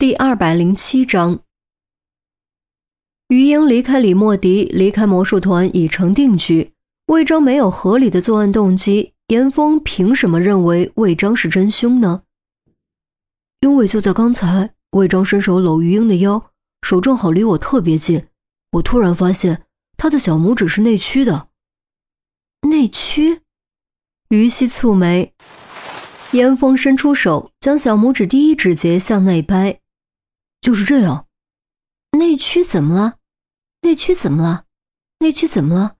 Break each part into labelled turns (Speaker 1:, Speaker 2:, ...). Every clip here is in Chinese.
Speaker 1: 第二百零七章，于英离开李莫迪，离开魔术团已成定局。魏章没有合理的作案动机，严峰凭什么认为魏章是真凶呢？
Speaker 2: 因为就在刚才，魏章伸手搂于英的腰，手正好离我特别近，我突然发现他的小拇指是内曲的。
Speaker 1: 内曲？于西蹙眉，严峰伸出手，将小拇指第一指节向内掰。
Speaker 2: 就是这样，
Speaker 1: 内驱怎么了？内驱怎么了？内驱怎么了？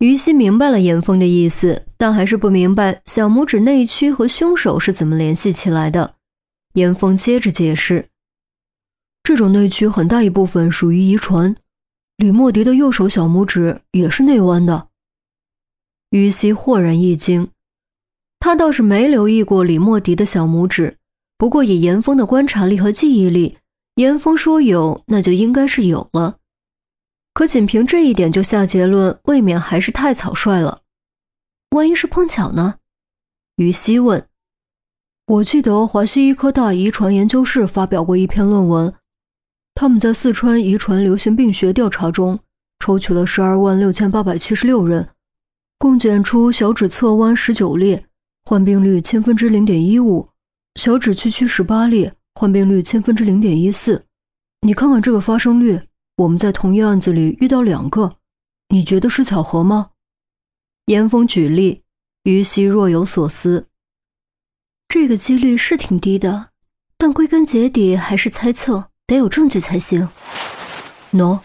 Speaker 1: 于西明白了严峰的意思，但还是不明白小拇指内区和凶手是怎么联系起来的。严峰接着解释：
Speaker 2: 这种内区很大一部分属于遗传，李莫迪的右手小拇指也是内弯的。
Speaker 1: 于西豁然一惊，他倒是没留意过李莫迪的小拇指。不过，以严峰的观察力和记忆力，严峰说有，那就应该是有了。可仅凭这一点就下结论，未免还是太草率了。万一是碰巧呢？于西问。
Speaker 2: 我记得华西医科大遗传研究室发表过一篇论文，他们在四川遗传流行病学调查中，抽取了十二万六千八百七十六人，共检出小指侧弯十九例，患病率千分之零点一五。小指屈曲十八例，患病率千分之零点一四。你看看这个发生率，我们在同一案子里遇到两个，你觉得是巧合吗？
Speaker 1: 严峰举例，于西若有所思。这个几率是挺低的，但归根结底还是猜测，得有证据才行。
Speaker 2: 喏，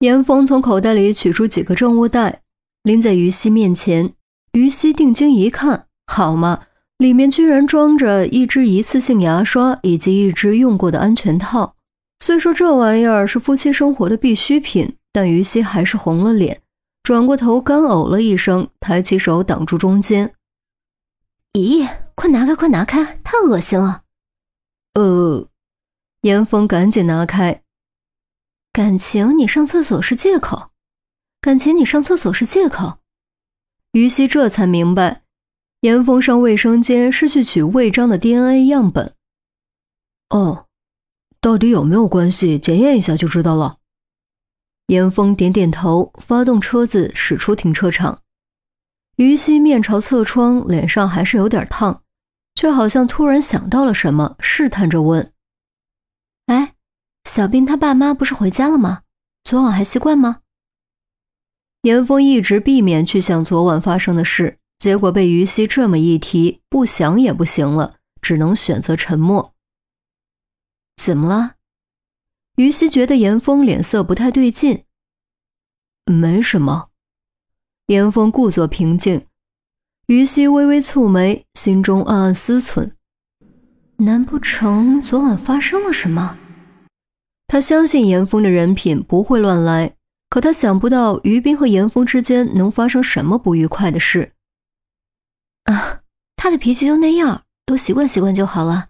Speaker 1: 严峰从口袋里取出几个证物袋，拎在于西面前。于西定睛一看，好嘛！里面居然装着一支一次性牙刷以及一支用过的安全套。虽说这玩意儿是夫妻生活的必需品，但于西还是红了脸，转过头干呕了一声，抬起手挡住中间。咦，快拿开，快拿开，太恶心了！
Speaker 2: 呃，
Speaker 1: 严峰赶紧拿开。感情你上厕所是借口？感情你上厕所是借口？于西这才明白。严峰上卫生间是去取魏章的 DNA 样本。
Speaker 2: 哦，到底有没有关系？检验一下就知道了。
Speaker 1: 严峰点点头，发动车子驶出停车场。于西面朝侧窗，脸上还是有点烫，却好像突然想到了什么，试探着问：“哎，小兵他爸妈不是回家了吗？昨晚还习惯吗？”严峰一直避免去想昨晚发生的事。结果被于西这么一提，不想也不行了，只能选择沉默。怎么了？于西觉得严峰脸色不太对劲。
Speaker 2: 没什么。
Speaker 1: 严峰故作平静。于西微微蹙眉，心中暗暗思忖：难不成昨晚发生了什么？他相信严峰的人品不会乱来，可他想不到于斌和严峰之间能发生什么不愉快的事。啊，他的脾气就那样，多习惯习惯就好了。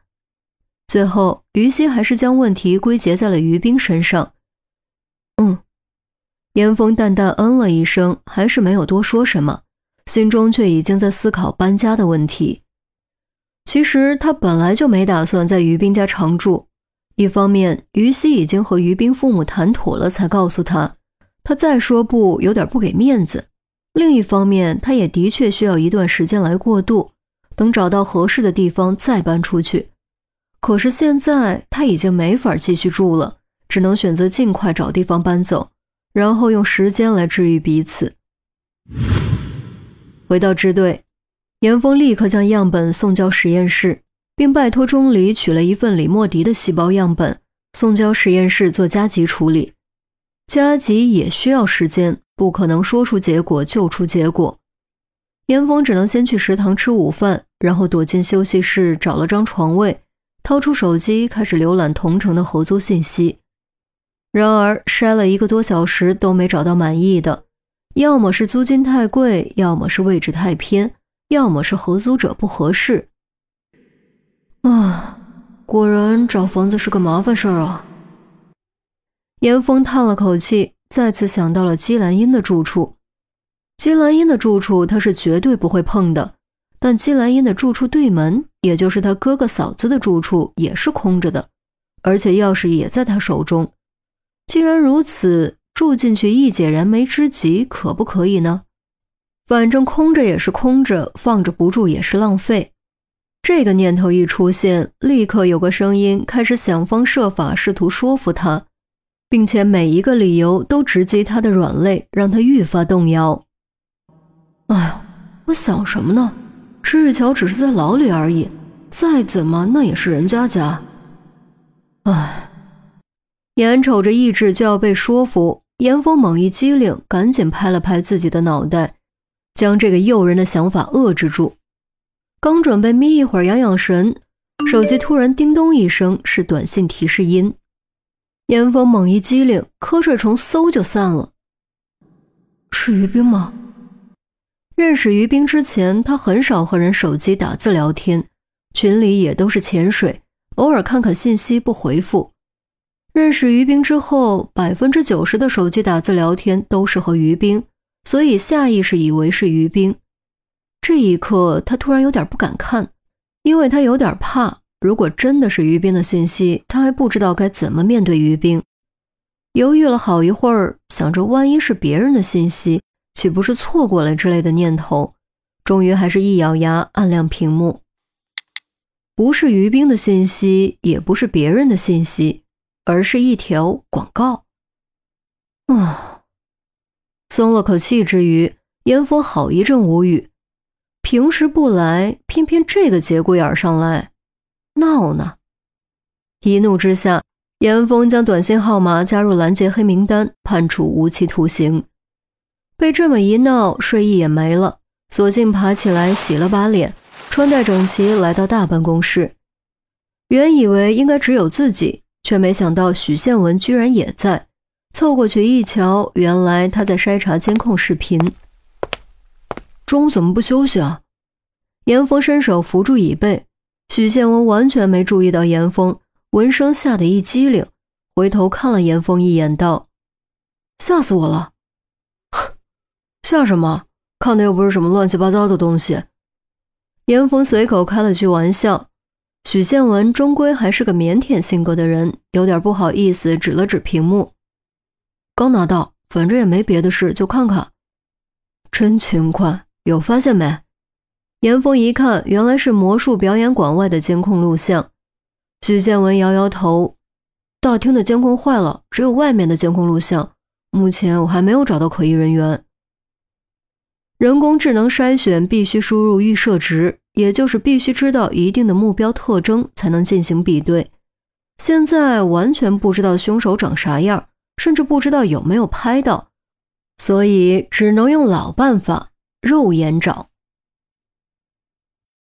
Speaker 1: 最后，于西还是将问题归结在了于冰身上。嗯，严峰淡淡嗯了一声，还是没有多说什么，心中却已经在思考搬家的问题。其实他本来就没打算在于冰家常住，一方面于西已经和于冰父母谈妥了，才告诉他，他再说不，有点不给面子。另一方面，他也的确需要一段时间来过渡，等找到合适的地方再搬出去。可是现在他已经没法继续住了，只能选择尽快找地方搬走，然后用时间来治愈彼此。回到支队，严峰立刻将样本送交实验室，并拜托钟离取了一份李莫迪的细胞样本，送交实验室做加急处理。加急也需要时间。不可能说出结果就出结果，严峰只能先去食堂吃午饭，然后躲进休息室找了张床位，掏出手机开始浏览同城的合租信息。然而筛了一个多小时都没找到满意的，要么是租金太贵，要么是位置太偏，要么是合租者不合适。啊，果然找房子是个麻烦事儿啊！严峰叹了口气。再次想到了姬兰英的住处，姬兰英的住处他是绝对不会碰的，但姬兰英的住处对门，也就是他哥哥嫂子的住处，也是空着的，而且钥匙也在他手中。既然如此，住进去一解燃眉之急，可不可以呢？反正空着也是空着，放着不住也是浪费。这个念头一出现，立刻有个声音开始想方设法试图说服他，并且每一个理由都直击他的软肋，让他愈发动摇。
Speaker 2: 哎呀，我想什么呢？赤日桥只是在牢里而已，再怎么那也是人家家。唉，
Speaker 1: 眼瞅着意志就要被说服，严峰猛一机灵，赶紧拍了拍自己的脑袋，将这个诱人的想法遏制住。刚准备眯一会儿养养神，手机突然叮咚一声，是短信提示音。严峰猛一激灵，瞌睡虫嗖就散了。
Speaker 2: 是于冰吗？
Speaker 1: 认识于冰之前，他很少和人手机打字聊天，群里也都是潜水，偶尔看看信息不回复。认识于冰之后，百分之九十的手机打字聊天都是和于冰，所以下意识以为是于冰。这一刻，他突然有点不敢看，因为他有点怕，如果真的是于冰的信息，他还不知道该怎么面对于冰。犹豫了好一会儿，想着万一是别人的信息，岂不是错过了之类的念头，终于还是一咬牙按亮屏幕。不是于冰的信息，也不是别人的信息，而是一条广告。啊，松了口气之余，严峰好一阵无语。平时不来，偏偏这个节骨眼上来闹呢。一怒之下，严峰将短信号码加入拦截黑名单，判处无期徒刑。被这么一闹，睡意也没了，索性爬起来洗了把脸，穿戴整齐，来到大办公室。原以为应该只有自己，却没想到许宪文居然也在。凑过去一瞧，原来他在筛查监控视频。
Speaker 2: 中午怎么不休息啊？
Speaker 1: 严峰伸手扶住椅背，许建文完全没注意到严峰，闻声吓得一激灵，回头看了严峰一眼，道：“
Speaker 2: 吓死我了！
Speaker 1: 吓什么？看的又不是什么乱七八糟的东西。”严峰随口开了句玩笑。许建文终归还是个腼腆性格的人，有点不好意思，指了指屏幕：“刚拿到，反正也没别的事，就看看。”真勤快。有发现没？严峰一看，原来是魔术表演馆外的监控录像。许建文摇摇头：“大厅的监控坏了，只有外面的监控录像。目前我还没有找到可疑人员。人工智能筛选必须输入预设值，也就是必须知道一定的目标特征才能进行比对。现在完全不知道凶手长啥样，甚至不知道有没有拍到，所以只能用老办法。”肉眼找。